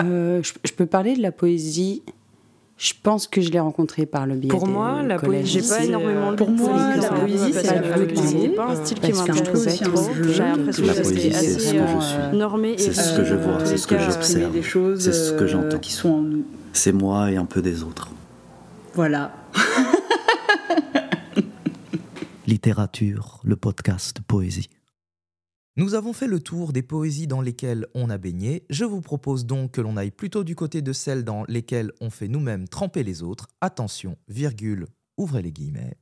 Euh, je, je peux parler de la poésie. Je pense que je l'ai rencontrée par le biais Pour des moi, la poésie, j'ai pas énormément Euh, Pour de moi, la poésie, c'est pas la poésie. C'est pas un style qui m'intéresse trop. J'ai l'impression que c'est c'est ce assez que euh, je suis. normé et C'est ce que je vois, dans tous c'est ce que j'observe. exprimer des choses C'est ce que euh, j'entends. qui sont en nous. C'est moi et un peu des autres. Voilà. Littérature, le podcast Poésie. Nous avons fait le tour des poésies dans lesquelles on a baigné. Je vous propose donc que l'on aille plutôt du côté de celles dans lesquelles on fait nous-mêmes tremper les autres. Attention, virgule, ouvrez les guillemets.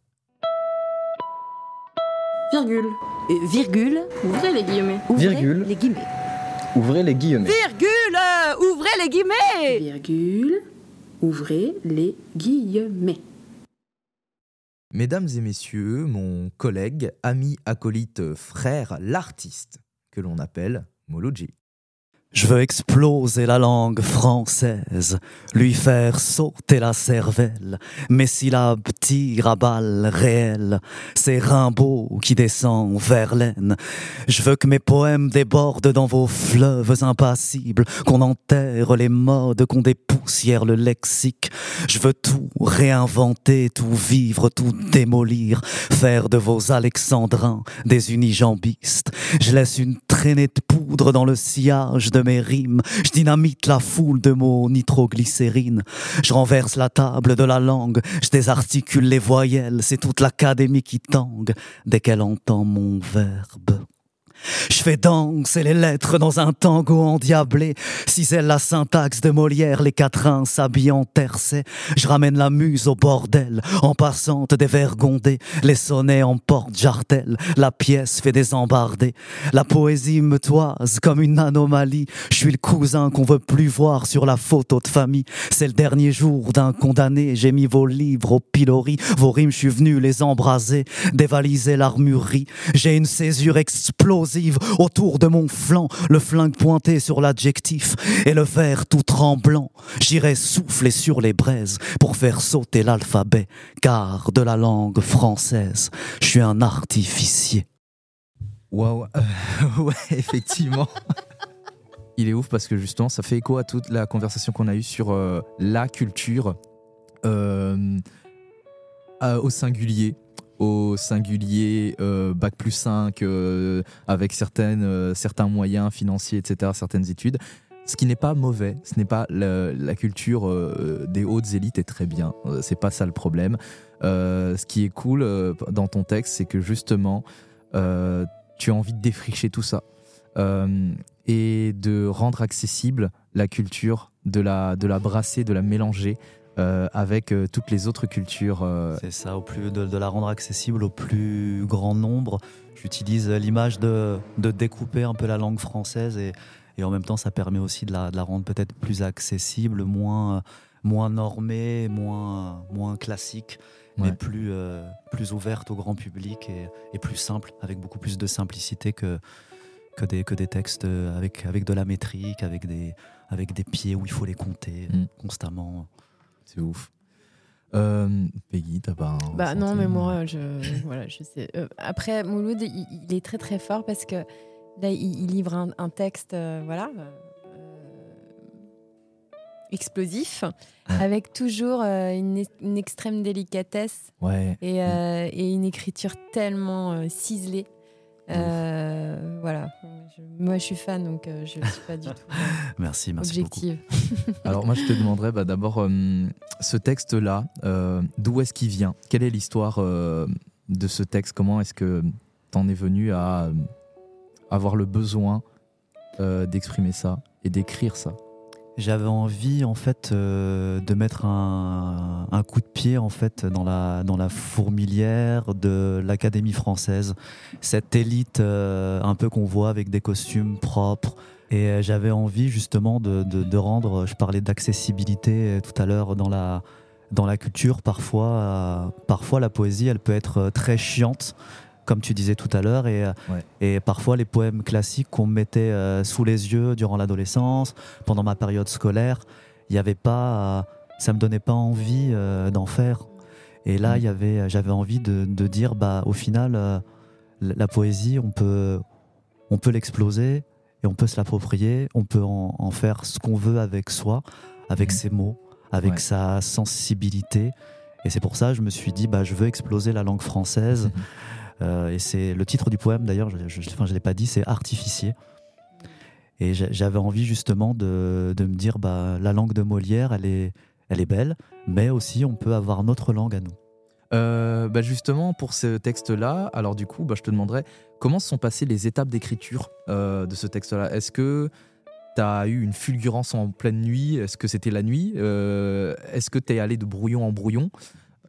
Virgule. Euh, virgule, Ouvrez les guillemets. ouvrez Virgule. les guillemets. Ouvrez les guillemets. Virgule, euh, ouvrez les guillemets. Virgule. Ouvrez les guillemets. Mesdames et messieurs, mon collègue, ami, acolyte, frère, l'artiste, que l'on appelle Moloji. Je veux exploser la langue française, lui faire sauter la cervelle. Mes syllabes tirent à balles réelles, c'est Rimbaud qui descend vers l'aine. Je veux que mes poèmes débordent dans vos fleuves impassibles, qu'on enterre les modes, qu'on dépoussière le lexique. Je veux tout réinventer, tout vivre, tout démolir, faire de vos alexandrins des unijambistes. Je laisse une traînée de poudre dans le sillage de mes rimes. Je dynamite la foule de mots nitroglycérine. Je renverse la table de la langue. Je désarticule les voyelles. C'est toute l'académie qui tangue dès qu'elle entend mon verbe. Je fais danser les lettres dans un tango endiablé. Cisèle la syntaxe de Molière, les quatrains s'habillent en tercet. Je ramène la muse au bordel, en passante des vergondés. Les sonnets emportent jartel, la pièce fait des embardés. La poésie me toise comme une anomalie. Je suis le cousin qu'on veut plus voir sur la photo de famille. C'est le dernier jour d'un condamné. J'ai mis vos livres au pilori. Vos rimes, je suis venu les embraser, dévaliser l'armurerie. J'ai une césure explosive autour de mon flanc, le flingue pointé sur l'adjectif et le verre tout tremblant. J'irai souffler sur les braises pour faire sauter l'alphabet, car de la langue française, je suis un artificier. Waouh, euh, ouais, effectivement. Il est ouf parce que justement, ça fait écho à toute la conversation qu'on a eue sur euh, la culture euh, au singulier. Au singulier, euh, bac plus 5, euh, avec certaines, euh, certains moyens financiers, etc., certaines études. Ce qui n'est pas mauvais, ce n'est pas la, la culture euh, des hautes élites est très bien, c'est pas ça le problème. Ce qui est cool dans ton texte, c'est que justement, tu as envie de défricher tout ça et de rendre accessible la culture, de la, de la brasser, de la mélanger euh, avec euh, toutes les autres cultures. euh. C'est ça, au plus de, de la rendre accessible au plus grand nombre. J'utilise l'image de, de découper un peu la langue française et, et en même temps, ça permet aussi de la, de la rendre peut-être plus accessible, moins, moins normée, moins, moins classique, mais plus, plus ouverte au grand public et, et plus simple, avec beaucoup plus de simplicité que, que, des, que des textes avec, avec de la métrique, avec des, avec des pieds où il faut les compter Mm. constamment. C'est ouf. Euh, Peggy, t'as pas un Bah non, mais moi, je, voilà, je sais. Euh, après, Mouloud, il, il est très très fort parce que là, il, il livre un, un texte, euh, voilà, euh, explosif, avec toujours une, extrême délicatesse Ouais. et, et une écriture tellement ciselée. Voilà. Je- moi, je suis fan, donc euh, je ne suis pas du tout Merci, merci beaucoup. objective. Alors moi je te demanderais bah, d'abord euh, ce texte-là, euh, d'où est-ce qu'il vient? Quelle est l'histoire de ce texte? Comment est-ce que t'en es venu à avoir le besoin d'exprimer ça et d'écrire ça? J'avais envie en fait euh, de mettre un, coup de pied en fait dans la fourmilière de l'Académie française, cette élite euh, un peu qu'on voit avec des costumes propres. Et euh, j'avais envie justement de, rendre, je parlais d'accessibilité tout à l'heure dans la dans la culture. Parfois, parfois la poésie, elle peut être très chiante, comme tu disais tout à l'heure, et euh, Ouais. et parfois, les poèmes classiques qu'on me mettait euh, sous les yeux durant l'adolescence, pendant ma période scolaire, il y avait pas, euh, ça me donnait pas envie d'en faire. Et là, il y avait, j'avais envie de, de dire, bah, au final, la la poésie, on peut, on peut l'exploser et on peut se l'approprier, on peut en, en faire ce qu'on veut avec soi, avec Mhm. ses mots, avec Ouais. sa sensibilité. Et c'est pour ça que je me suis dit, bah, je veux exploser la langue française. Euh, et c'est le titre du poème, d'ailleurs, je ne l'ai pas dit, c'est Artificier. Et j'a- j'avais envie justement de, de me dire, bah, la langue de Molière, elle est, elle est belle, mais aussi on peut avoir notre langue à nous. Euh, bah justement, pour ce texte-là, alors du coup, bah, je te demanderais comment se sont passées les étapes d'écriture euh, de ce texte-là? Est-ce que tu as eu une fulgurance en pleine nuit? Est-ce que c'était la nuit? Est-ce que tu es allé de brouillon en brouillon?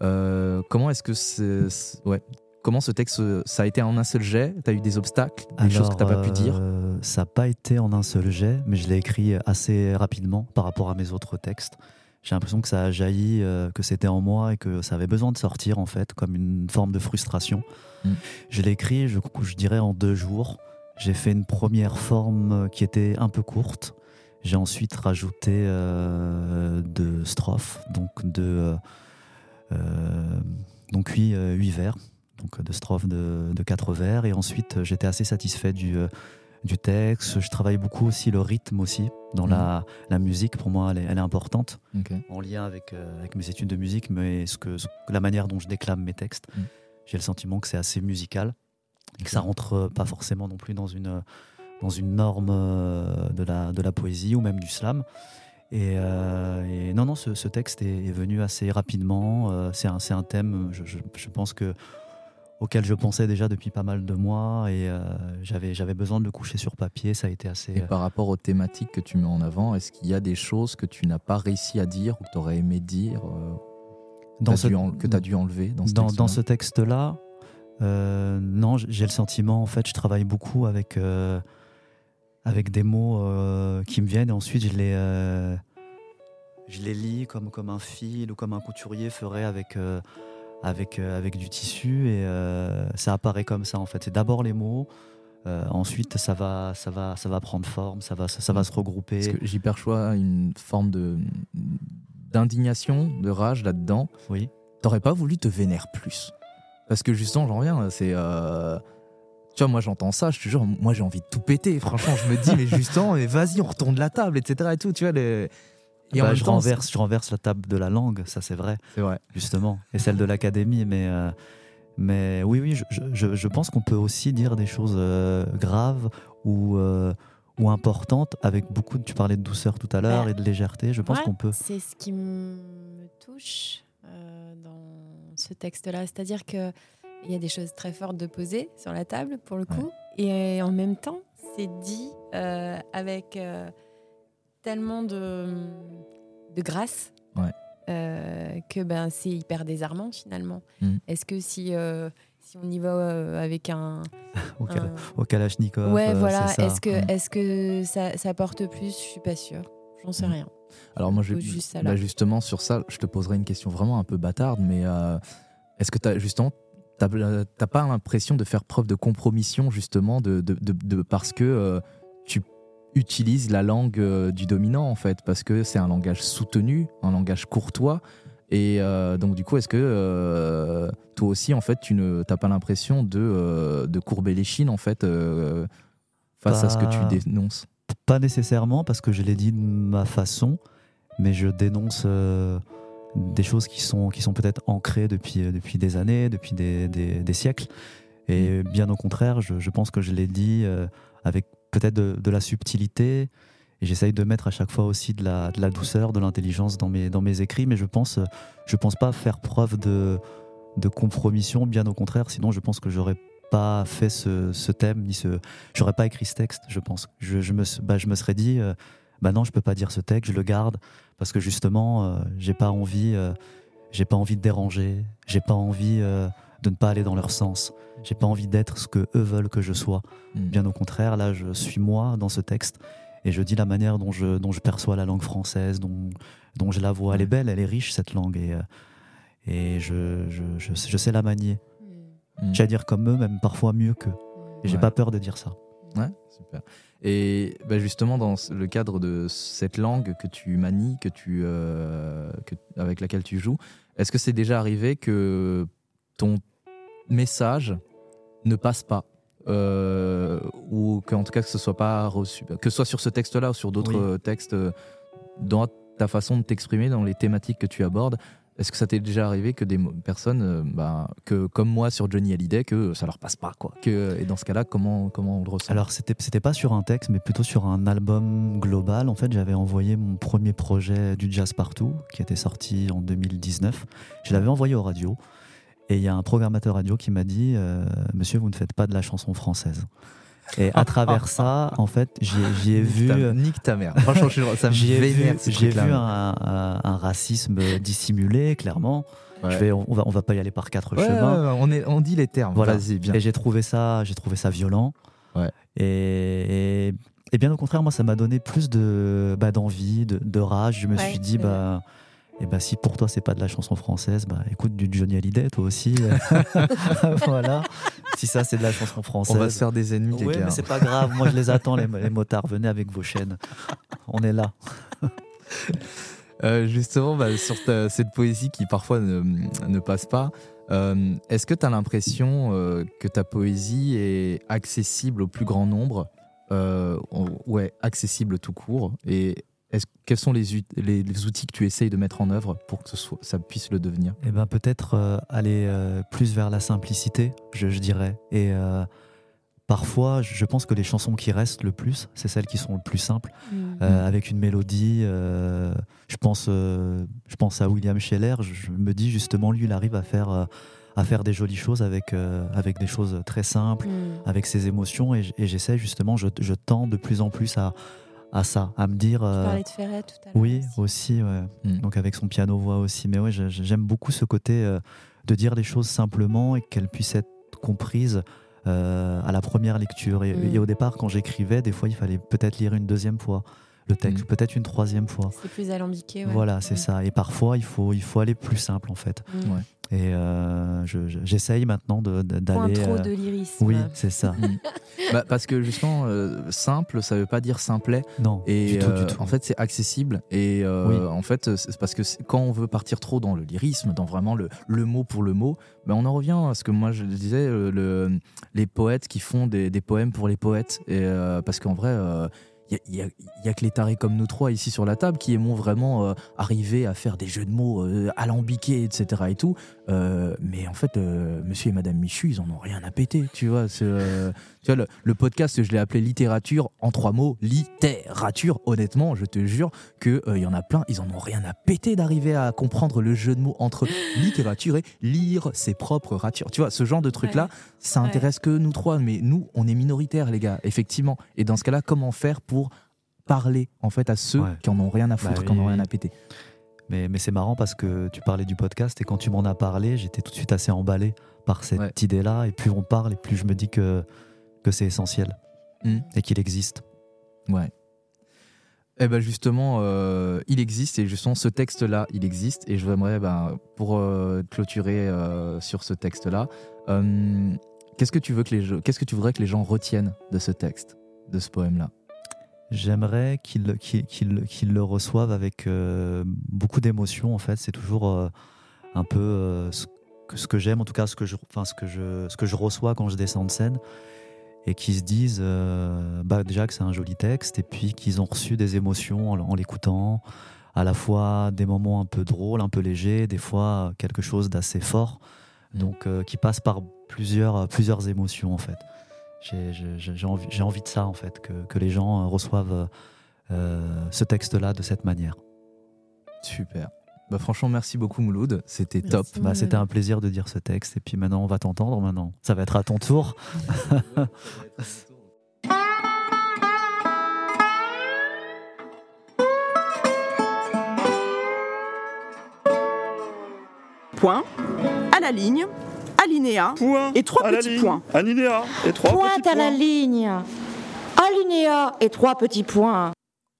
Comment est-ce que c'est- ouais. Comment ce texte, ça a été en un seul jet? Tu as eu des obstacles? Des choses que tu pas pu dire? euh, Ça n'a pas été en un seul jet, mais je l'ai écrit assez rapidement par rapport à mes autres textes. J'ai l'impression que ça a jailli, euh, que c'était en moi et que ça avait besoin de sortir en fait, comme une forme de frustration. Mm. Je l'ai écrit, je, je dirais, en deux jours. J'ai fait une première forme euh, qui était un peu courte. J'ai ensuite rajouté euh, deux strophes, donc de euh, euh, donc huit, euh, huit vers, donc de strophes de, de quatre vers. Et ensuite, euh, j'étais assez satisfait du, euh, du texte. Je travaille beaucoup aussi le rythme aussi dans la, la musique. Pour moi, elle est, elle est importante en lien avec, euh, avec mes études de musique, mais ce que, ce- la manière dont je déclame mes textes, Mm. j'ai le sentiment que c'est assez musical et que ça rentre euh, pas forcément non plus dans une, euh, dans une norme euh, de la, de la poésie ou même du slam. Et, euh, et non, non, ce, ce texte est, est venu assez rapidement. Euh, c'est un, un thème, je, je- je pense que auquel je pensais déjà depuis pas mal de mois et euh, j'avais j'avais besoin de le coucher sur papier. Ça a été assez. Et par rapport aux thématiques que tu mets en avant, est-ce qu'il y a des choses que tu n'as pas réussi à dire ou que tu aurais aimé dire euh, dans ce- en- que tu as dû enlever dans ce dans, texte dans ce texte-là, euh, non, j'ai le sentiment, en fait, je travaille beaucoup avec, avec des mots qui me viennent et ensuite je les, je les lis comme, comme un fil ou comme un couturier ferait avec, avec, euh, avec du tissu et euh, ça apparaît comme ça, en fait. C'est d'abord les mots. euh, ensuite, ça va, ça va, ça va prendre forme, ça va, ça, ça va se regrouper. Parce que j'y perçois une forme de d'indignation, de rage là-dedans. Oui. T'aurais pas voulu te vénérer plus Parce que justement, j'en reviens, c'est. euh, Tu vois, moi j'entends ça, je te jure, moi j'ai envie de tout péter. Franchement, je me dis, mais justement, mais vas-y, on retourne la table, etc. Et tout, tu vois. Les... Et en Bah, même je, temps, renverse, je renverse la table de la langue, ça c'est vrai. C'est vrai. justement, et celle de l'académie. Mais, euh, mais oui, oui, je, je- je pense qu'on peut aussi dire des choses euh, graves ou, euh, ou importantes avec beaucoup. De, tu parlais de douceur tout à l'heure Bah, et de légèreté. Je pense Ouais, qu'on peut. C'est ce qui me touche euh, dans ce texte-là. C'est-à-dire qu'il y a des choses très fortes de poser sur la table, pour le coup. Et en même temps, c'est dit euh, avec euh, tellement de, de grâce Ouais. euh, que ben, c'est hyper désarmant, finalement. Mm. Est-ce que si, euh, si on y va euh, avec un... Au, un- au Kalachnikov. Ouais, voilà. Est-ce que, Mm. est-ce que ça, ça porte plus? Je suis pas sûre. J'en sais Mm. rien. Alors moi, je, juste bah, justement sur ça, je te poserai une question vraiment un peu bâtarde, mais euh, est-ce que tu as justement t'as t'as pas l'impression de faire preuve de compromission justement de, de- de- de- parce que euh, tu utilises la langue euh, du dominant en fait parce que c'est un langage soutenu, un langage courtois. Et euh, donc du coup est-ce que euh, toi aussi en fait tu ne t'as pas l'impression de, de courber les chines en fait face à ce que tu dénonces? Pas nécessairement parce que je l'ai dit de ma façon, mais je dénonce des choses qui sont, qui sont peut-être ancrées depuis, depuis des années, depuis des, des- des siècles. Et bien au contraire, je, je pense que je l'ai dit avec peut-être de, la subtilité. Et j'essaye de mettre à chaque fois aussi de la, douceur, de l'intelligence dans mes, écrits, mais je pense, je pense pas faire preuve de, de compromission, bien au contraire. Sinon, je pense que j'aurais pas fait ce, thème, ni ce, j'aurais pas écrit ce texte, je pense. Je, me, bah, je me serais dit, euh, bah non, je peux pas dire ce texte, je le garde parce que justement, euh, j'ai pas envie, euh, pas envie de déranger, j'ai pas envie euh, de ne pas aller dans leur sens, j'ai pas envie d'être ce que eux veulent que je sois. Mm. Bien au contraire, là, je suis moi dans ce texte et je dis la manière dont je, dont je perçois la langue française, dont, dont je la vois. Elle est belle, elle est riche cette langue et, euh, et je, je, je, je sais la manier. Mm. J'ai à dire comme eux, même parfois mieux qu'eux. Et j'ai Ouais. pas peur de dire ça. Ouais, super. Et bah, justement, dans le cadre de cette langue que tu manies, que tu, euh, que- avec laquelle tu joues, est-ce que c'est déjà arrivé que ton message ne passe pas euh, ou qu'en tout cas que ce soit pas reçu, que ce soit sur ce texte-là ou sur d'autres Oui. textes, dans ta façon de t'exprimer, dans les thématiques que tu abordes. Est-ce que ça t'est déjà arrivé que des personnes, euh, bah, que comme moi sur Johnny Hallyday, que ça leur passe pas quoi que, Et dans ce cas-là, comment comment on le ressent? Alors c'était c'était pas sur un texte, mais plutôt sur un album global. En fait, j'avais envoyé mon premier projet du jazz partout, qui était sorti en 2019. Je l'avais envoyé aux radios, et il y a un programmateur radio qui m'a dit euh, Monsieur, vous ne faites pas de la chanson française. Et à travers ça, en fait, j'y ai- j'y ai Nique vu. ta- nique ta mère. Franchement, je- ça me J'y ai vénère, vu, ai un, un- un racisme dissimulé, clairement. Ouais. Je vais, on, va, on va pas y aller par quatre Ouais, chemins. ouais, ouais, on, est, on dit les termes. Voilà. Vas-y, bien. Et j'ai trouvé ça, j'ai trouvé ça violent. Ouais. Et, et, et bien au contraire, moi, ça m'a donné plus de bah, d'envie, de, de rage. Je me Ouais, suis dit, bah, et bah, si pour toi c'est pas de la chanson française, bah écoute du Johnny Hallyday, toi aussi. voilà. Si ça c'est de la chanson française. On va se faire des ennemis, les Ouais, gars. mais c'est pas grave. Moi, je les attends, les, les motards. Venez avec vos chaînes. On est là. Euh, justement, bah, sur ta- cette poésie qui parfois ne, ne passe pas, euh, est-ce que tu as l'impression euh, que ta poésie est accessible au plus grand nombre? Euh, ou- Ouais, accessible tout court. Et est-ce- quels sont les, ut- les, les outils que tu essayes de mettre en œuvre pour que ce soit, ça puisse le devenir? Eh ben peut-être euh, aller euh, plus vers la simplicité, je, je dirais. Et euh, parfois, je pense que les chansons qui restent le plus, c'est celles qui sont le plus simples, Mm. euh, avec une mélodie. euh, je pense, euh, je pense à William Scheller. Je, je me dis justement, lui, il arrive à faire euh, à faire des jolies choses avec euh, avec des choses très simples, Mm. avec ses émotions. Et, j'essaie justement, je, je tends de plus en plus à à ça, à me dire. Tu euh, parlais de Ferret tout à l'heure. oui, aussi. aussi, ouais. Mm. Donc avec son piano voix aussi. Mais ouais, j'aime beaucoup ce côté euh, de dire les choses simplement et qu'elles puissent être comprises euh, à la première lecture. Et, Mm. et au départ, quand j'écrivais, des fois, il fallait peut-être lire une deuxième fois le texte, Mm. peut-être une troisième fois. C'est plus alambiqué. ouais. Voilà, c'est Mm. ça. Et parfois, il faut, il faut aller plus simple, en fait. Ouais. Et euh, je- je- j'essaye maintenant de- de- Point d'aller... trop euh, de lyrisme. Oui, c'est ça. Bah, Parce que justement, euh, simple, ça veut pas dire simplet. Non, Et du tout, euh, du tout. en fait, c'est accessible. Et euh, Oui. en fait, c'est parce que quand on veut partir trop dans le lyrisme, dans vraiment le, le mot pour le mot, ben on en revient à ce que moi je disais, le, les poètes qui font des, des poèmes pour les poètes. Et, euh, parce qu'en vrai, il n'y a, a- y a que les tarés comme nous trois ici sur la table qui aimons vraiment euh, arriver à faire des jeux de mots euh, alambiqués, etc. Et tout. Euh, mais en fait, euh, monsieur et madame Michu, ils en ont rien à péter. Tu vois, c'est, euh, tu vois le, le podcast, je l'ai appelé littérature en trois mots. Littérature, honnêtement, je te jure qu'il il y en a plein, ils en ont rien à péter d'arriver à comprendre le jeu de mots entre littérature et lire ses propres ratures. Tu vois, ce genre de truc-là, Ouais. ça Ouais. intéresse que nous trois, mais nous, on est minoritaires, les gars, effectivement. Et dans ce cas-là, comment faire pour parler en fait à ceux Ouais. qui en ont rien à foutre, Bah qui en ont rien à péter? Mais, mais c'est marrant parce que tu parlais du podcast et quand tu m'en as parlé, j'étais tout de suite assez emballé par cette Ouais. idée-là. Et plus on parle, et plus je me dis que, que c'est essentiel Mm. et qu'il existe. Ouais. Eh ben justement, euh, il existe et justement ce texte-là, il existe et je voudrais, ben, pour euh, clôturer euh, sur ce texte-là, qu'est-ce que tu veux que les, qu'est-ce que tu voudrais que les gens retiennent de ce texte, de ce poème-là? J'aimerais qu'ils le reçoivent avec euh, beaucoup d'émotion. En fait, c'est toujours euh, un peu euh, ce que, ce que j'aime, en tout cas ce que, je, enfin, ce, que je, ce que je reçois quand je descends de scène. Et qu'ils se disent bah, déjà que c'est un joli texte et puis qu'ils ont reçu des émotions en, en l'écoutant. À la fois des moments un peu drôles, un peu légers, des fois quelque chose d'assez fort. Mm. Donc qui passe par plusieurs, plusieurs émotions en fait. J'ai- J'ai j'ai envie, j'ai envie de ça en fait, que, que les gens euh, reçoivent euh, ce texte-là de cette manière. Super. Bah franchement, merci beaucoup Mouloud, c'était top. Bah, C'était un plaisir de dire ce texte et puis maintenant on va t'entendre maintenant. Ça va être à ton tour. Point, à la ligne, alinéa Point et trois à la petits ligne. points. Alinéa et trois Pointe petits à la ligne. Alinéa et trois petits points.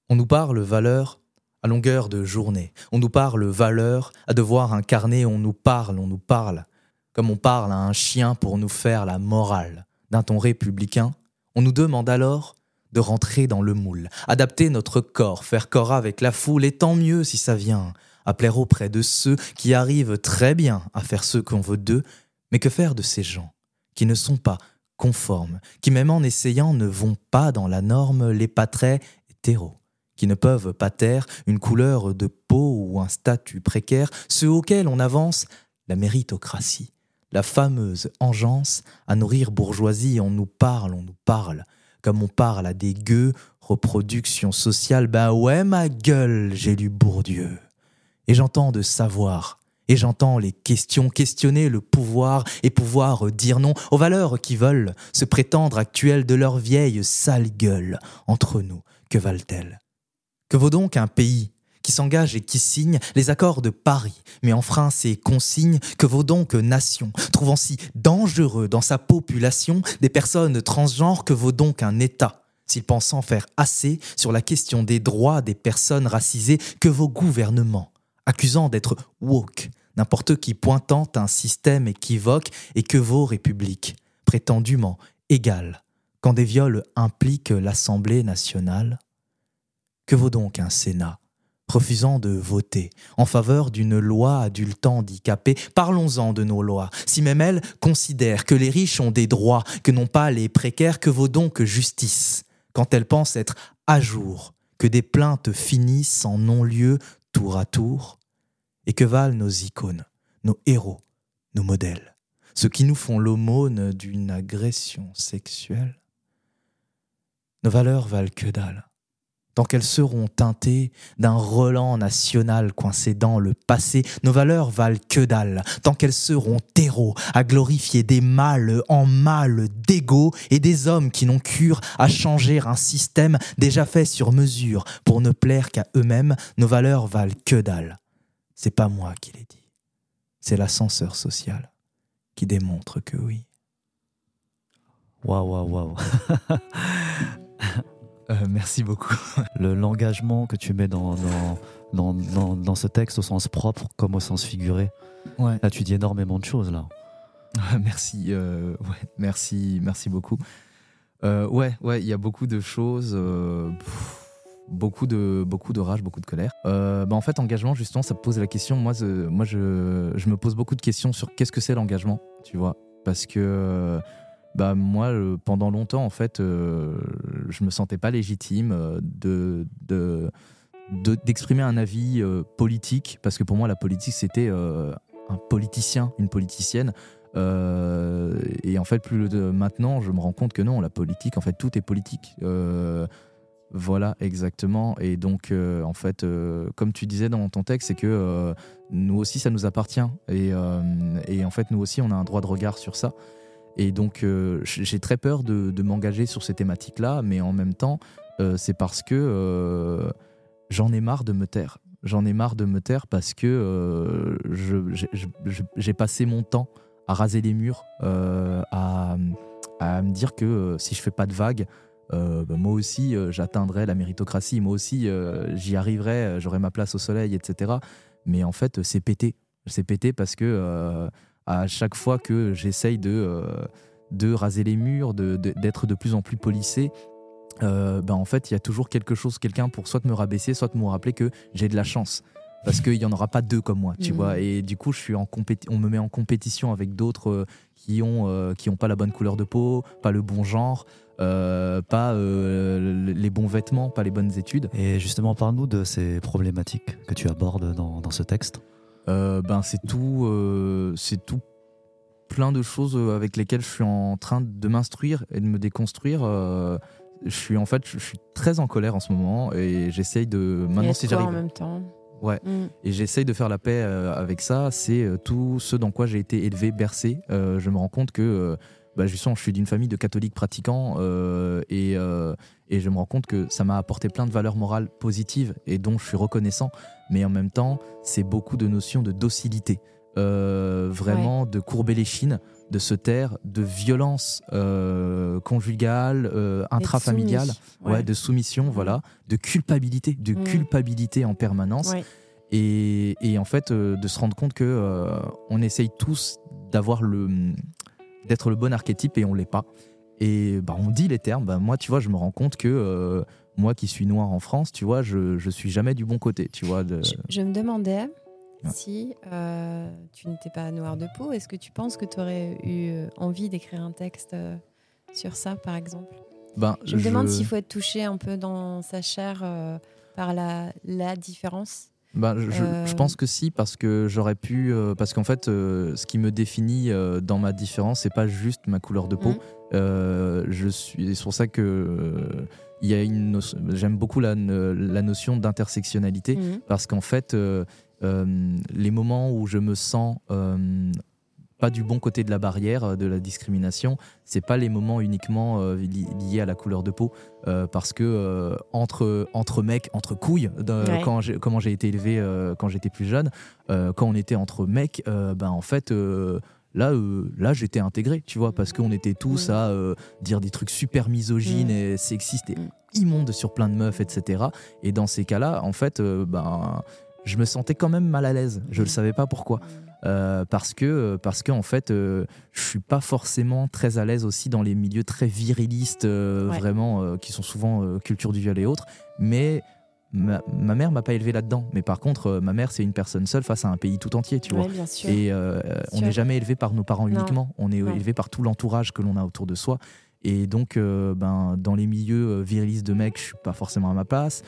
On nous parle valeur à longueur de journée. On nous parle valeur à devoir incarner. On nous parle, on nous parle. Comme on parle à un chien pour nous faire la morale d'un ton républicain. On nous demande alors de rentrer dans le moule, adapter notre corps, faire corps avec la foule, et tant mieux si ça vient à plaire auprès de ceux qui arrivent très bien à faire ce qu'on veut d'eux, mais que faire de ces gens qui ne sont pas conformes, qui même en essayant ne vont pas dans la norme, les pas très hétéros, qui ne peuvent pas taire une couleur de peau ou un statut précaire, ceux auxquels on avance la méritocratie, la fameuse engeance à nourrir bourgeoisie, on nous parle, on nous parle, comme on parle à des gueux, reproduction sociale, ben ouais ma gueule, j'ai lu Bourdieu. Et j'entends de savoir, et j'entends les questions questionner le pouvoir et pouvoir dire non aux valeurs qui veulent se prétendre actuelles de leur vieille sale gueule. Entre nous, que valent-elles? Que vaut donc un pays qui s'engage et qui signe les accords de Paris, mais enfreint ses consignes, que vaut donc nation, trouvant si dangereux dans sa population des personnes transgenres, que vaut donc un État s'il pense en faire assez sur la question des droits des personnes racisées, que vos gouvernements accusant d'être woke, n'importe qui pointant un système équivoque et que vos républiques, prétendument égales, quand des viols impliquent l'Assemblée nationale? Que vaut donc un Sénat refusant de voter en faveur d'une loi adulte handicapée Parlons-en de nos lois. Si même elles considèrent que les riches ont des droits que n'ont pas les précaires, que vaut donc justice? Quand elles pensent être à jour, que des plaintes finissent en non-lieu tour à tour Et que valent nos icônes, nos héros, nos modèles, ceux qui nous font l'aumône d'une agression sexuelle? Nos valeurs valent que dalle tant qu'elles seront teintées d'un relent national coincé dans le passé, nos valeurs valent que dalle, tant qu'elles seront terreaux à glorifier des mâles en mâles d'égaux et des hommes qui n'ont cure à changer un système déjà fait sur mesure pour ne plaire qu'à eux-mêmes, nos valeurs valent que dalle. C'est pas moi qui l'ai dit, c'est l'ascenseur social qui démontre que oui. Waouh, waouh, waouh. Euh, merci beaucoup. L'engagement que tu mets dans, dans, dans, dans, ce texte au sens propre comme au sens figuré. Ouais. Là, tu dis énormément de choses, là. merci, euh, ouais, merci, merci beaucoup. Euh, ouais, ouais, il y a beaucoup de choses, pff, beaucoup de, beaucoup de rage, beaucoup de colère. Bah en fait, engagement, justement, ça pose la question. Moi, je, moi, je, je me pose beaucoup de questions sur qu'est-ce que c'est l'engagement, tu vois, parce que bah moi euh, pendant longtemps en fait euh, je me sentais pas légitime euh, de de d'exprimer un avis politique parce que pour moi la politique c'était un politicien une politicienne. Et en fait plus maintenant je me rends compte que non la politique en fait tout est politique. Voilà exactement. Et donc en fait comme tu disais dans ton texte c'est que nous aussi ça nous appartient. Et, et en fait nous aussi on a un droit de regard sur ça et donc, euh, j'ai très peur de, m'engager sur ces thématiques-là, mais en même temps, euh, c'est parce que euh, j'en ai marre de me taire. J'en ai marre de me taire parce que j'ai- passé mon temps à raser les murs, à, me dire que si je fais pas de vagues, bah, moi aussi j'atteindrai la méritocratie, moi aussi j'y arriverai, j'aurai ma place au soleil, etc. Mais en fait, c'est pété. C'est pété parce que à chaque fois que j'essaye de, euh, de raser les murs, de- de- d'être de, plus en plus polissé, euh, ben en fait, il y a toujours quelque chose, quelqu'un pour soit me rabaisser, soit me rappeler que j'ai de la chance. Parce qu'il n'y en aura pas deux comme moi, tu Mhm. vois. Et du coup, je suis en compéti- on me met en compétition avec d'autres euh, qui ont euh, qui ont pas la bonne couleur de peau, pas le bon genre, euh, pas euh, les bons vêtements, pas les bonnes études. Et justement, parle-nous de ces problématiques que tu abordes dans, dans ce texte. Euh, ben c'est tout, euh, c'est tout plein de choses euh, avec lesquelles je suis en train de m'instruire et de me déconstruire. je suis en fait, je suis très en colère en ce moment et j'essaye de maintenant si j'arrive en même temps. Ouais. Mm. et j'essaye de faire la paix avec ça. C'est tout ce dans quoi j'ai été élevé, bercé. Je me rends compte que bah, justement, je suis d'une famille de catholiques pratiquants euh, et, euh, et je me rends compte que ça m'a apporté plein de valeurs morales positives et dont je suis reconnaissant. Mais en même temps, c'est beaucoup de notions de docilité. Euh, vraiment de courber les chines, de se taire, de violence conjugale, intrafamiliale, soumis. ouais. de soumission, voilà, de culpabilité, de Mm. culpabilité en permanence. Et, et en fait, de se rendre compte que on essaye tous d'avoir le d'être le bon archétype et on l'est pas. Et bah, on dit les termes. Bah, moi, tu vois, je me rends compte que euh, moi, qui suis noir en France, tu vois, je, je suis jamais du bon côté, tu vois. De... Je, je me demandais Ouais. si euh, tu n'étais pas noir de peau, est-ce que tu penses que tu aurais eu euh, envie d'écrire un texte sur ça, par exemple? Ben, Je me demande s'il faut être touché un peu dans sa chair euh, par la, la différence. Ben, je, Euh, je pense que si, parce que j'aurais pu. euh, parce qu'en fait, euh, ce qui me définit dans ma différence, c'est pas juste ma couleur de peau. Euh, je suis. C'est pour ça que il y a une. J'aime beaucoup la, la notion d'intersectionnalité. Mhm. parce qu'en fait, les moments où je me sens pas du bon côté de la barrière euh, de la discrimination, c'est pas les moments uniquement euh, li- liés à la couleur de peau, euh, parce que euh, entre entre mecs, entre couilles, Ouais. quand comment j'ai été élevé quand j'étais plus jeune, quand on était entre mecs, ben en fait. Là, euh, là j'étais intégré, tu vois, parce qu'on était tous à euh, dire des trucs super misogynes et sexistes et Mm. immondes sur plein de meufs, etc. Et dans ces cas-là, en fait, euh, ben, je me sentais quand même mal à l'aise. Je ne savais pas pourquoi. Euh, parce que, parce que en fait, euh, je suis pas forcément très à l'aise aussi dans les milieux très virilistes, euh, Ouais. vraiment, euh, qui sont souvent culture du viol et autres. Mais ma, ma mère m'a pas élevé là-dedans. Mais par contre, euh, ma mère, c'est une personne seule face à un pays tout entier, tu vois. Ouais. Et euh, on n'est jamais élevé par nos parents Non. uniquement, on est Non. élevé par tout l'entourage que l'on a autour de soi. Et donc, euh, ben, dans les milieux virilistes de mecs, je suis pas forcément à ma place.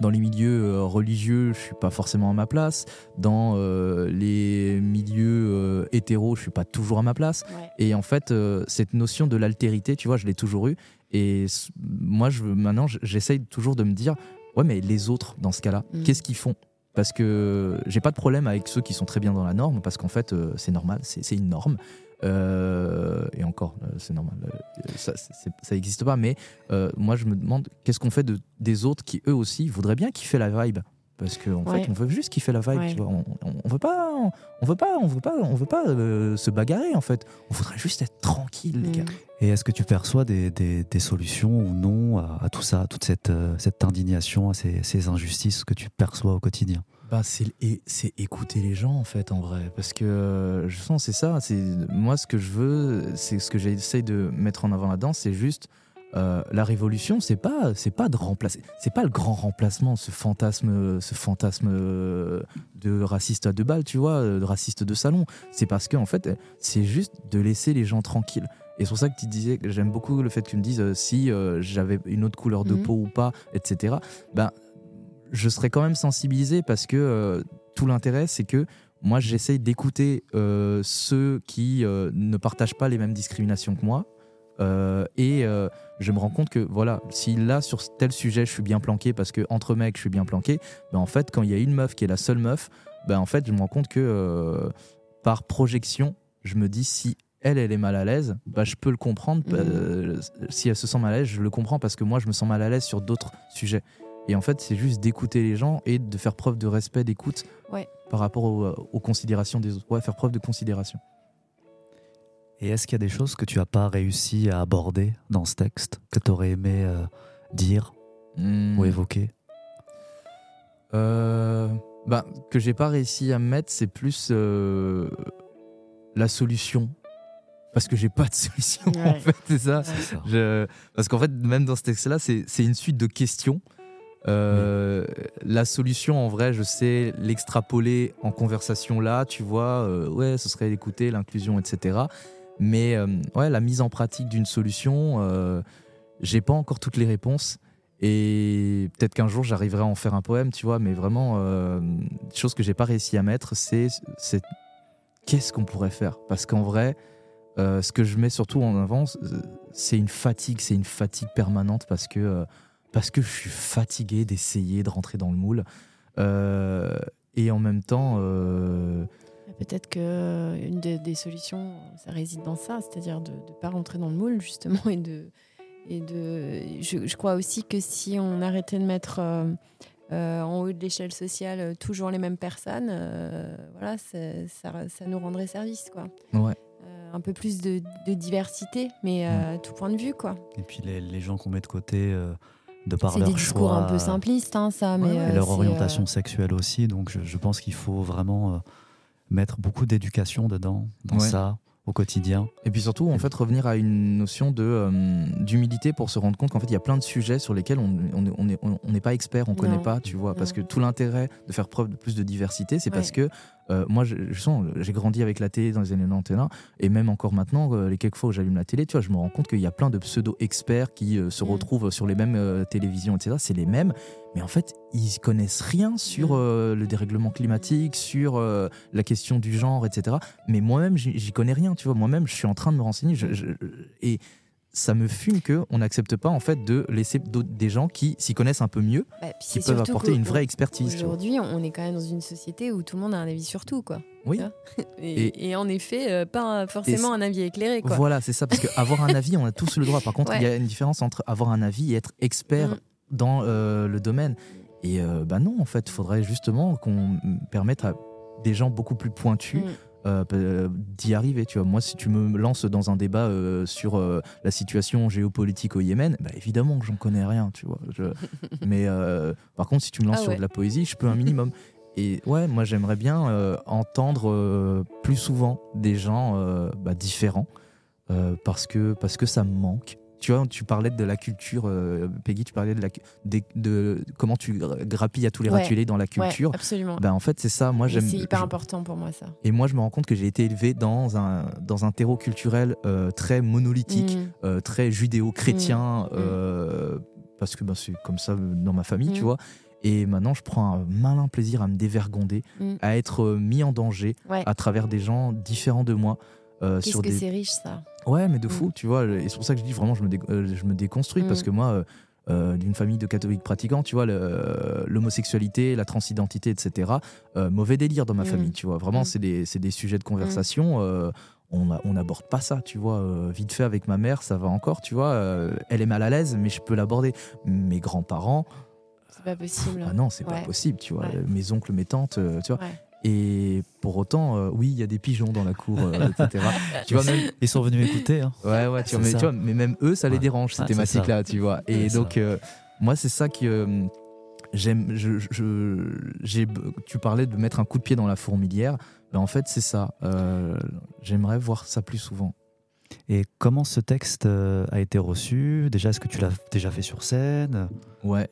Dans les milieux euh, religieux, je suis pas forcément à ma place. Dans euh, les milieux euh, hétéros, je suis pas toujours à ma place. Ouais. Et en fait, euh, cette notion de l'altérité, tu vois, je l'ai toujours eu. Et moi, je, maintenant, j'essaye toujours de me dire, ouais, mais les autres, dans ce cas-là, Mm. qu'est-ce qu'ils font? Parce que j'ai pas de problème avec ceux qui sont très bien dans la norme, parce qu'en fait, c'est normal, c'est une norme. Euh, et encore, euh, c'est normal, euh, ça, c'est- ça existe pas. Mais euh, moi, je me demande, qu'est-ce qu'on fait de, des autres qui, eux aussi, voudraient bien kiffer la vibe? Parce qu'en Ouais. fait, on veut juste kiffer la vibe, Ouais. tu vois. On, on, on veut pas, on, on veut pas, on veut pas, on veut pas euh, se bagarrer en fait. On voudrait juste être tranquille, les Mm. gars. Et est-ce que tu perçois des, des- des solutions ou non à, à tout ça, à toute cette, euh, cette indignation, à ces, ces injustices que tu perçois au quotidien? Bah, c'est écouter les gens en fait en vrai. Parce que euh, je sens c'est ça c'est moi ce que je veux c'est ce que j'essaie de mettre en avant là-dedans c'est juste euh, la révolution c'est pas c'est pas de remplacer c'est pas le grand remplacement ce fantasme ce fantasme euh, de raciste à deux balles tu vois de raciste de salon. C'est parce que en fait c'est juste de laisser les gens tranquilles. Et c'est pour ça que tu disais que j'aime beaucoup le fait que tu me dises euh, si j'avais une autre couleur de Mhm. peau ou pas etc ben je serais quand même sensibilisé parce que euh, tout l'intérêt, c'est que moi, j'essaye d'écouter euh, ceux qui euh, ne partagent pas les mêmes discriminations que moi. Et je me rends compte que voilà, si là sur tel sujet je suis bien planqué parce que entre mecs je suis bien planqué, ben en fait quand il y a une meuf qui est la seule meuf, ben en fait je me rends compte que par projection, je me dis si elle elle est mal à l'aise, ben je peux le comprendre. Euh, si elle se sent mal à l'aise, je le comprends parce que moi je me sens mal à l'aise sur d'autres sujets. Et en fait, c'est juste d'écouter les gens et de faire preuve de respect, d'écoute Ouais. par rapport aux, aux considérations des autres. Ouais, faire preuve de considération. Et est-ce qu'il y a des choses que tu n'as pas réussi à aborder dans ce texte, que tu aurais aimé euh, dire Hmm. ou évoquer? Euh, bah, que j'ai pas réussi à mettre, c'est plus euh, la solution. Parce que j'ai pas de solution, en fait, c'est ça. C'est ça. Je- Parce qu'en fait, même dans ce texte-là, c'est c'est une suite de questions. Euh, La solution, en vrai, je sais l'extrapoler en conversation là, tu vois, euh, ouais, ce serait l'écouter, l'inclusion, etc. Mais euh, ouais, la mise en pratique d'une solution, j'ai pas encore toutes les réponses. Et peut-être qu'un jour j'arriverai à en faire un poème, tu vois, mais vraiment, chose que j'ai pas réussi à mettre, c'est qu'est-ce qu'on pourrait faire? Parce qu'en vrai, ce que je mets surtout en avant, c'est une fatigue, c'est une fatigue permanente parce que, parce que je suis fatigué d'essayer de rentrer dans le moule. Euh, et en même temps, euh, Peut-être que une des, des solutions, ça réside dans ça, c'est-à-dire de ne pas rentrer dans le moule justement et de et de. Je, je crois aussi que si on arrêtait de mettre euh, euh, en haut de l'échelle sociale euh, toujours les mêmes personnes, euh, voilà, ça, ça nous rendrait service quoi. ouais. Euh, un peu plus de, de diversité, mais euh, à tout point de vue quoi. Et puis les, les gens qu'on met de côté euh, de par C'est leur des discours choix un peu simplistes, hein, ça, mais et euh, leur orientation euh, sexuelle aussi. Donc je, je pense qu'il faut vraiment euh, mettre beaucoup d'éducation dedans, dans Ouais. ça, au quotidien. Et puis surtout, en fait, revenir à une notion de euh, d'humilité pour se rendre compte qu'en fait, il y a plein de sujets sur lesquels on on est- on n'est on, on n'est pas expert, on connaît Non. pas, tu vois. Parce Non. que tout l'intérêt de faire preuve de plus de diversité, c'est parce que euh, moi, je, je sens, j'ai grandi avec la télé dans les années 91, et même encore maintenant, euh, les quelques fois où j'allume la télé, tu vois, je me rends compte qu'il y a plein de pseudo-experts qui euh, se Mm. retrouvent sur les mêmes télévisions, etc. C'est les mêmes, mais en fait, ils connaissent rien sur Mm. le dérèglement climatique, sur la question du genre, etc. Mais moi-même, j'y j'y connais rien, tu vois. Moi-même, je suis en train de me renseigner, je- je- et ça me fume que on n'accepte pas en fait de laisser des gens qui s'y connaissent un peu mieux, Bah, qui peuvent apporter une vraie expertise. Aujourd'hui, on est quand même dans une société où tout le monde a un avis sur tout, quoi. Oui. Et, et en effet, euh, pas forcément un avis éclairé, quoi. Voilà, c'est ça. Parce qu'avoir un avis, on a tous le droit. Par contre, il y a une différence entre avoir un avis et être expert Mm. dans euh, le domaine. Et euh, bah non, en fait, il faudrait justement qu'on permette à des gens beaucoup plus pointus Mm. Euh, euh, d'y arriver. Tu vois, moi, si tu me lances dans un débat euh, sur euh, la situation géopolitique au Yémen, bah, évidemment que j'en connais rien, tu vois. Je- Mais par contre, si tu me lances Ah sur de la poésie, je peux un minimum. Et ouais, moi, j'aimerais bien entendre plus souvent des gens bah, différents parce que parce que ça me manque. Tu vois, tu parlais de la culture, euh, Peggy, tu parlais de, la, comment tu gra- grappilles à tous les Ouais. râteliers dans la Ouais, culture. absolument. Ben, en fait, c'est ça. Moi, j'aime. c'est hyper je- important pour moi, ça. et moi, je me rends compte que j'ai été élevé dans un, dans un terreau culturel euh, très monolithique, Mm. euh, très judéo-chrétien, Mm. parce que ben, c'est comme ça dans ma famille, tu Mm. vois. Et maintenant, je prends un malin plaisir à me dévergonder, à être mis en danger Ouais. à travers des gens différents de moi. Euh, Qu'est-ce que des... c'est riche, ça. Ouais, mais de Mm. fou, tu vois. Et c'est pour ça que je dis vraiment, je me, dé- euh, je me déconstruis Mm. parce que moi, euh, d'une famille de catholiques pratiquants, tu vois, l'homosexualité, la transidentité, etc., euh, mauvais délire dans ma Mm. famille, tu vois. Vraiment, Mm. c'est des, sujets de conversation. on n'aborde pas ça, tu vois. euh, vite fait avec ma mère, ça va encore, tu vois. euh, elle est mal à l'aise, mais je peux l'aborder. Mes grands-parents, C'est pas possible. ah non, c'est pas possible, tu vois. Ouais. Mes oncles, mes tantes, tu vois. Ouais. Et pour autant, euh, oui, il y a des pigeons dans la cour, euh, etc. tu vois, même, Ils sont venus écouter. hein. Ouais, ouais, tu vois, mais, ça. tu vois, mais même eux, ça les dérange, ces thématiques-là, tu vois. Et donc, euh, moi, c'est ça que j'aime. Je, je- j'ai, tu parlais de mettre un coup de pied dans la fourmilière. Ben, en fait, c'est ça. J'aimerais voir ça plus souvent. Et comment ce texte a été reçu? Déjà, est-ce que tu l'as déjà fait sur scène? Ouais.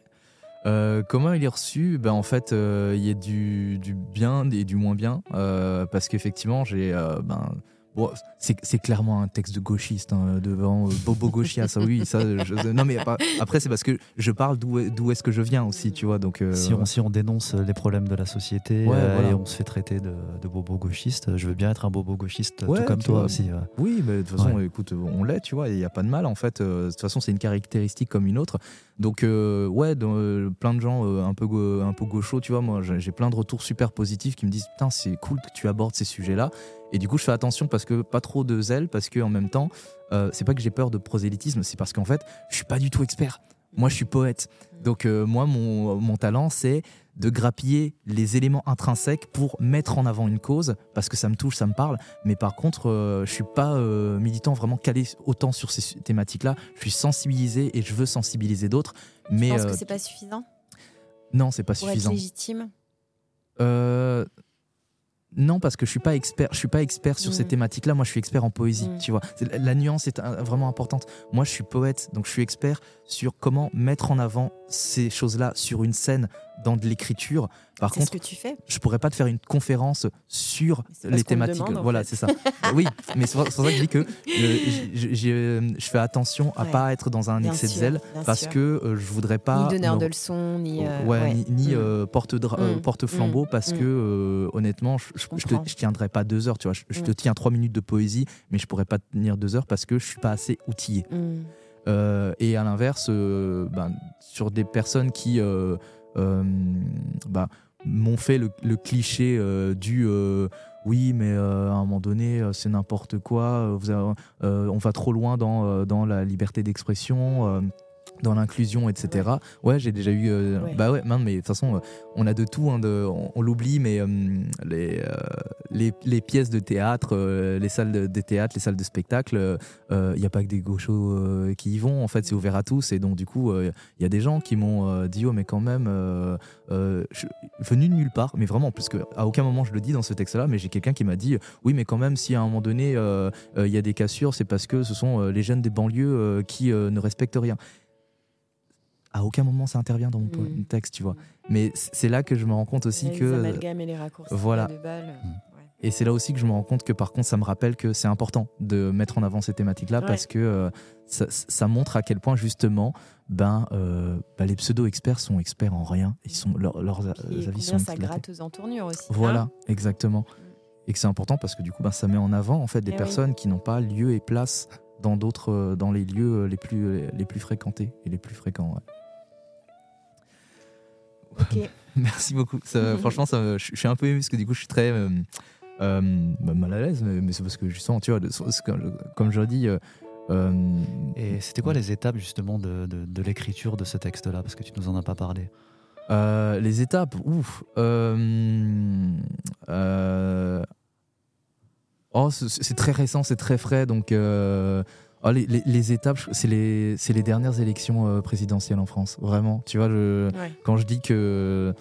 Euh, comment il est reçu? Ben, En fait, euh, il y a du, bien et du moins bien. euh, parce qu'effectivement, j'ai. ben, bon, c'est, clairement un texte de gauchiste hein, devant euh, Bobo Gauchia, ça oui. Ça, je- non, mais après, c'est parce que je parle d'où, est- d'où est-ce que je viens aussi, tu vois. Donc, euh, si, on, si on dénonce les problèmes de la société Ouais, euh, voilà. et on se fait traiter de, de bobo gauchiste, je veux bien être un bobo gauchiste Ouais, tout comme toi vois. aussi. Oui, mais de toute façon, Ouais. écoute, on l'est, tu vois, il n'y a pas de mal en fait. Euh, De toute façon, c'est une caractéristique comme une autre. Donc, ouais, dans, plein de gens un, peu un peu gauchos, tu vois, moi j'ai plein de retours super positifs qui me disent Putain, c'est cool que tu abordes ces sujets-là. Et du coup, je fais attention parce que pas trop de zèle, parce que en même temps, euh, c'est pas que j'ai peur de prosélytisme, c'est parce qu'en fait, je suis pas du tout expert. Moi, je suis poète. Donc, euh, moi, mon, mon talent, c'est de grappiller les éléments intrinsèques pour mettre en avant une cause, parce que ça me touche, ça me parle. Mais par contre, euh, je suis pas euh, militant vraiment calé autant sur ces thématiques-là. Je suis sensibilisé et je veux sensibiliser d'autres. Mais Je pense euh, que c'est pas suffisant non, c'est pas pour suffisant. être légitime. Non, parce que je suis pas expert. Je suis pas expert sur ces Mm. thématiques-là. Moi, je suis expert en poésie. Mm. Tu vois, la nuance est euh, vraiment importante. Moi, je suis poète, donc je suis expert sur comment mettre en avant ces choses-là sur une scène dans de l'écriture. Par C'est ce contre, que tu fais. je pourrais pas te faire une conférence sur les thématiques. demande, voilà, c'est ça. Oui, mais c'est pour, ça que je dis que euh, je fais attention à Ouais. pas être dans un Bien excès de zèle parce sûr. que euh, je voudrais pas Ni donneur de leçons, ni. euh, ouais, ni, ni, Mm. euh, porte-dra- euh, Mm. porte-flambeau parce que honnêtement je, te, je tiendrai pas deux heures tu vois je, te Mm. tiens trois minutes de poésie mais je pourrais pas tenir deux heures parce que je suis pas assez outillé Mm. Euh, et à l'inverse ben, sur des personnes qui bah, m'ont fait le, cliché euh, du euh, oui mais euh, à un moment donné euh, c'est n'importe quoi euh, euh, on va trop loin dans, euh, la liberté d'expression euh, dans l'inclusion, etc. Ouais, j'ai déjà eu. euh, Ouais. Bah ouais, non, mais de toute façon, euh, on a de tout. hein, de, on on l'oublie, mais euh, les, euh, les, les pièces de théâtre, les salles de, des théâtres, les salles de spectacle, il n'y a pas que des gauchos qui y vont. En fait, c'est ouvert à tous. Et donc, du coup, il y a des gens qui m'ont dit Oh, mais quand même, venu de nulle part, mais vraiment, parce qu'à aucun moment je le dis dans ce texte-là, mais j'ai quelqu'un qui m'a dit Oui, mais quand même, si à un moment donné, il y a des cassures, c'est parce que ce sont les jeunes des banlieues qui ne respectent rien à aucun moment ça intervient dans mon Mm. texte, tu vois. Mais c- c'est là que je me rends compte aussi les que amalgames et les raccourcis voilà. de balles. Mm. ouais. et c'est là aussi que je me rends compte que par contre, ça me rappelle que c'est important de mettre en avant ces thématiques-là Ouais. parce que euh, ça, ça montre à quel point justement, ben, euh, bah, les pseudo-experts sont experts en rien. Ils sont leurs, leurs, euh, Puis avis sont ça gratte aux entournures aussi. Voilà, hein exactement. Et que c'est important parce que du coup, ben, ça met en avant en fait des Eh oui. personnes qui n'ont pas lieu et place dans d'autres, euh, dans les lieux euh, les plus, les plus fréquentés et les plus fréquents. ouais. Ok. Merci beaucoup. Ça, franchement, ça, me- je je suis un peu ému parce que du coup, je suis très euh, euh, bah, mal à l'aise, mais, mais c'est parce que justement, tu vois, comme, comme je le dis. euh, euh, Et c'était quoi les étapes justement de, de- de l'écriture de ce texte-là? Parce que tu nous en as pas parlé. Euh, les étapes, ouf. euh, euh, oh, c'est c'est très récent, c'est très frais. Donc, euh, oh, les, les- les étapes, c'est les, c'est les dernières élections euh, présidentielles en France. Vraiment. Tu vois, je, Ouais. quand je dis que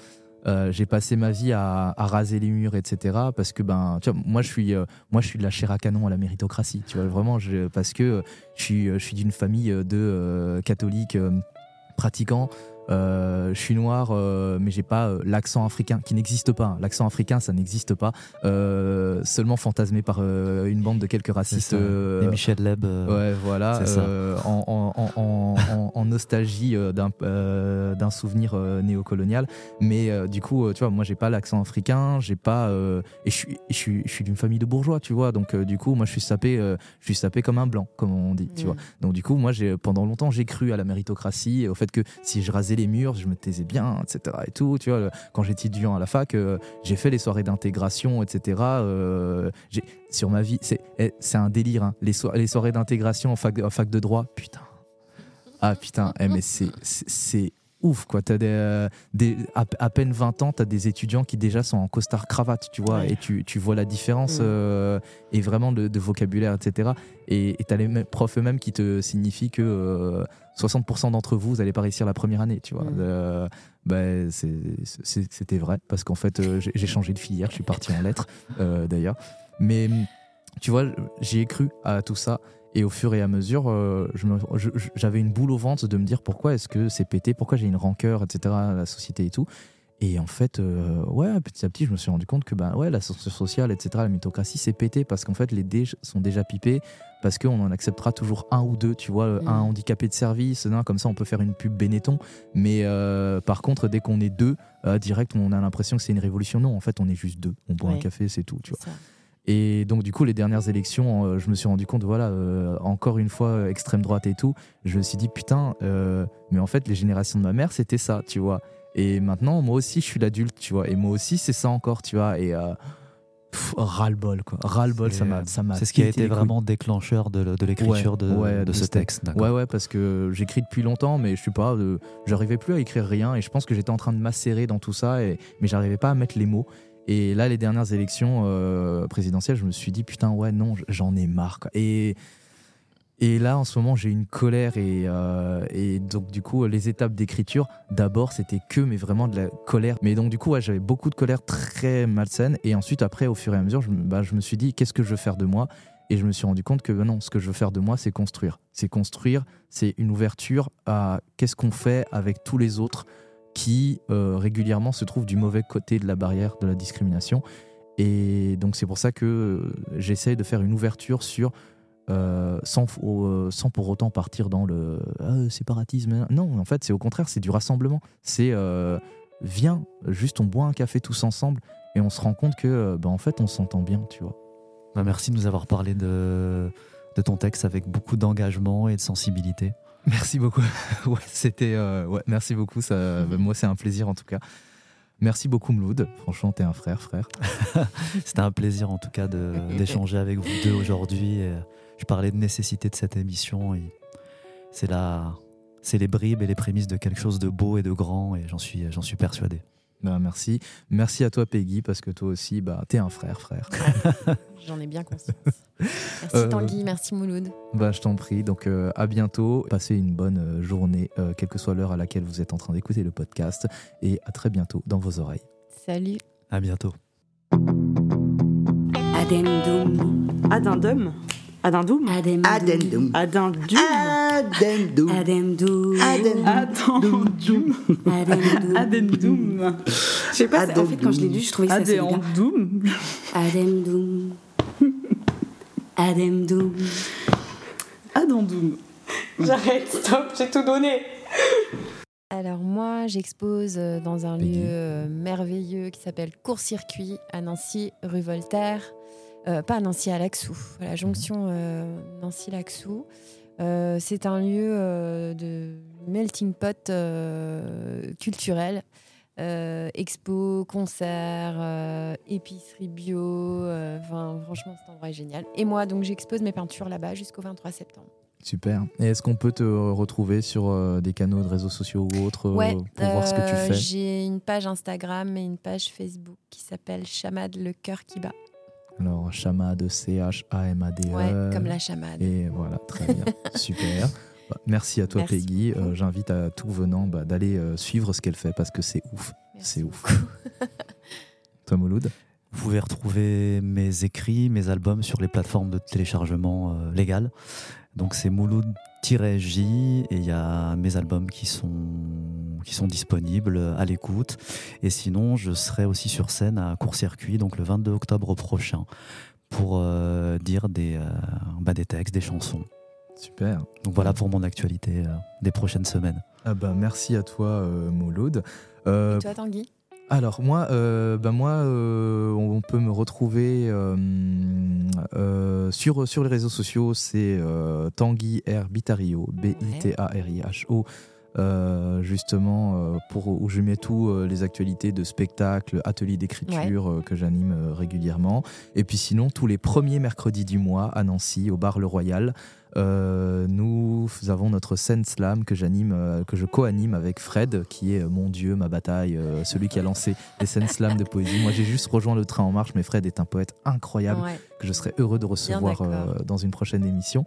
euh, j'ai passé ma vie à, à raser les murs, etc. Parce que ben, tu vois, moi je suis, euh, moi je suis de la chair à canon à la méritocratie. Tu vois, vraiment, je- parce que euh, je suis, je suis d'une famille de euh, catholiques pratiquants. Euh, je suis noir, euh, mais j'ai pas euh, l'accent africain qui n'existe pas. hein. L'accent africain, ça n'existe pas. Euh, seulement fantasmé par euh, une bande de quelques racistes. euh, Et Michel Leb. euh, Ouais, voilà, c'est ça. euh, en, en- en- en- en nostalgie euh, d'un euh, souvenir euh, néocolonial. Mais euh, du coup, euh, tu vois, moi, j'ai pas l'accent africain, j'ai pas. euh, et je suis, je d'une famille de bourgeois, tu vois. Donc, euh, du coup, moi, je suis sapé, euh, je suis sapé comme un blanc, comme on dit, tu Mm. vois. Donc, du coup, moi, j'ai pendant longtemps, j'ai cru à la méritocratie, et au fait que si je rasais les murs, je me taisais bien, etc. Et tout, tu vois. quand j'étais étudiant à la fac, euh, j'ai fait les soirées d'intégration, etc. euh, sur ma vie, c'est eh, un délire. hein. Les, so- les soirées d'intégration en fac, en fac de droit, putain. Ah putain, eh, mais c'est ouf quoi. As des, euh, des, à, à peine 20 ans, tu as des étudiants qui déjà sont en costard cravate, tu vois, Ouais. et tu, tu vois la différence Mm. euh, et vraiment de, de vocabulaire, etc. Et tu as les profs eux-mêmes qui te signifient que euh, 60% d'entre vous, vous n'allez pas réussir la première année, tu vois. Mm. Euh, ben, c'est- C'était vrai parce qu'en fait, euh, j'ai j'ai changé de filière, je suis parti en lettres euh, d'ailleurs. Mais tu vois, j'y ai cru à tout ça. Et au fur et à mesure, euh, j'avais une boule au ventre de me dire pourquoi est-ce que c'est pété, pourquoi j'ai une rancœur, etc., à la société et tout. Et en fait, euh, ouais, petit à petit, je me suis rendu compte que bah, ouais, l'ascenseur social, etc., la mythocratie, c'est pété parce qu'en fait, les dés sont déjà pipés parce qu'on en acceptera toujours un ou deux, tu vois, Mm. un handicapé de service, non, comme ça, on peut faire une pub Benetton. Mais euh, par contre, dès qu'on est deux, euh, direct, on a l'impression que c'est une révolution. Non, en fait, on est juste deux. On boit un café, c'est tout, tu vois. Ça. Et donc, du coup, les dernières élections, euh, je me suis rendu compte, voilà, euh, encore une fois, euh, extrême droite et tout. Je me suis dit, putain, mais en fait, les générations de ma mère, c'était ça, tu vois. Et maintenant, moi aussi, je suis l'adulte, tu vois. Et moi aussi, c'est ça encore, tu vois. Et ras-le-bol, quoi. Ras-le-bol, ça m'a ça m'a C'est ce qui a été vraiment déclencheur de, l'écriture Ouais, de, ouais, de ce texte. Ouais, ouais, parce que j'écris depuis longtemps, mais je suis pas, j'arrivais plus à écrire rien, et je pense que j'étais en train de macérer dans tout ça, et, mais j'arrivais pas à mettre les mots. Et là, les dernières élections euh, présidentielles, je me suis dit putain, ouais, non, j'en ai marre. Et et là, en ce moment, j'ai une colère et, euh, et donc du coup, les étapes d'écriture, d'abord, c'était que, mais vraiment de la colère. Mais donc du coup, ouais, j'avais beaucoup de colère très malsaine. Et ensuite, après, au fur et à mesure, bah, je me suis dit, qu'est-ce que je veux faire de moi? Et je me suis rendu compte que non, ce que je veux faire de moi, c'est construire. C'est construire, c'est une ouverture à qu'est-ce qu'on fait avec tous les autres qui euh, régulièrement se trouvent du mauvais côté de la barrière de la discrimination. Et donc c'est pour ça que euh, j'essaye de faire une ouverture sur euh, sans, pour autant partir dans le séparatisme. Non, en fait, c'est au contraire, c'est du rassemblement. C'est viens, juste on boit un café tous ensemble et on se rend compte que, bah, en fait, on s'entend bien, tu vois. Bah, merci de nous avoir parlé de ton texte avec beaucoup d'engagement et de sensibilité. Merci beaucoup. ouais, c'était. euh, ouais, merci beaucoup. Ça, bah, moi, c'est un plaisir en tout cas. Merci beaucoup, Mloud. Franchement, t'es un frère, frère. C'était un plaisir en tout cas d'échanger avec vous deux aujourd'hui. Et Je parlais de nécessité de cette émission. et C'est la, c'est les bribes et les prémices de quelque chose de beau et de grand, et j'en suis, j'en suis persuadé. Bah, merci. Merci à toi, Peggy, parce que toi aussi, bah, t'es un frère, frère. J'en ai bien conscience. Merci Euh, Tanguy, merci Mouloud. Bah, je t'en prie. Donc, euh, à bientôt. Passez une bonne euh, journée, euh, quelle que soit l'heure à laquelle vous êtes en train d'écouter le podcast. Et à très bientôt dans vos oreilles. Salut. À bientôt. Addendum. Addendum. Addendum. Addendum. Ademdoum. Adem Addendum. Ademdoum. Addendum. Je sais pas, en fait, quand je l'ai lu, je trouvais ça. Addendum. Addendum. J'arrête, stop, j'ai tout donné. Alors moi, j'expose euh, dans un lieu euh, merveilleux qui s'appelle Court-Circuit à Nancy, rue Voltaire. Euh, pas à Nancy, à Laxou, à la jonction euh, Nancy-Laxou. Euh, c'est un lieu de melting pot culturel. Expo, concert, euh, épicerie bio. Enfin, franchement, cet endroit est génial. Et moi, donc, j'expose mes peintures là-bas jusqu'au 23 septembre. Super. Et est-ce qu'on peut te retrouver sur euh, des canaux de réseaux sociaux ou autres Ouais, pour voir ce que tu fais? J'ai une page Instagram et une page Facebook qui s'appelle Chamad le cœur qui bat. Alors, Chamad, C-H-A-M-A-D-E. Ouais, comme la chamade. Et voilà, très bien. Super. Bah, merci à toi, Merci Peggy. Euh, J'invite à tout venant bah, d'aller euh, suivre ce qu'elle fait parce que c'est ouf. C'est ouf. Toi, Mouloud? Vous pouvez retrouver mes écrits, mes albums sur les plateformes de téléchargement euh, légales. Donc c'est Mouloud-J et il y a mes albums qui sont, qui sont disponibles à l'écoute. Et sinon, je serai aussi sur scène à Court-Circuit, donc le 22 octobre prochain, pour euh, dire des, euh, bah, des textes, des chansons. Super. Donc voilà pour mon actualité euh, des prochaines semaines. Ah bah, merci à toi, euh, Mouloud. Euh, Et toi, Tanguy? Alors moi, euh, bah moi, euh, on peut me retrouver euh, euh, sur sur les réseaux sociaux. C'est euh, Tanguy R Bitario, B I T A R I H O. euh, justement euh, pour où je mets tous euh, les actualités de spectacles, ateliers d'écriture que j'anime régulièrement. Et puis sinon tous les premiers mercredis du mois à Nancy au bar Le Royal, euh, nous avons notre scène slam que j'anime, euh, que je co-anime avec Fred, qui est euh, mon dieu, ma bataille, celui qui a lancé les scènes slam de poésie. Moi, j'ai juste rejoint le train en marche, mais Fred est un poète incroyable Ouais. que je serais heureux de recevoir dans une prochaine émission.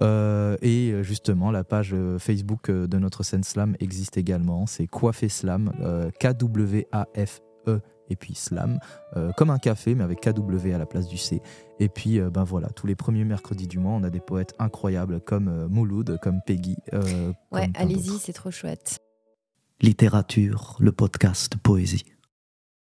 Euh, et euh, justement, la page euh, Facebook de notre scène slam existe également. C'est Coiffé Slam, euh, K-W-A-F-E et puis slam, euh, comme un café, mais avec KW à la place du C. Et puis, euh, ben voilà, tous les premiers mercredis du mois, on a des poètes incroyables comme euh, Mouloud, comme Peggy. euh, Ouais, allez-y, c'est trop chouette. Littérature, le podcast Poésie.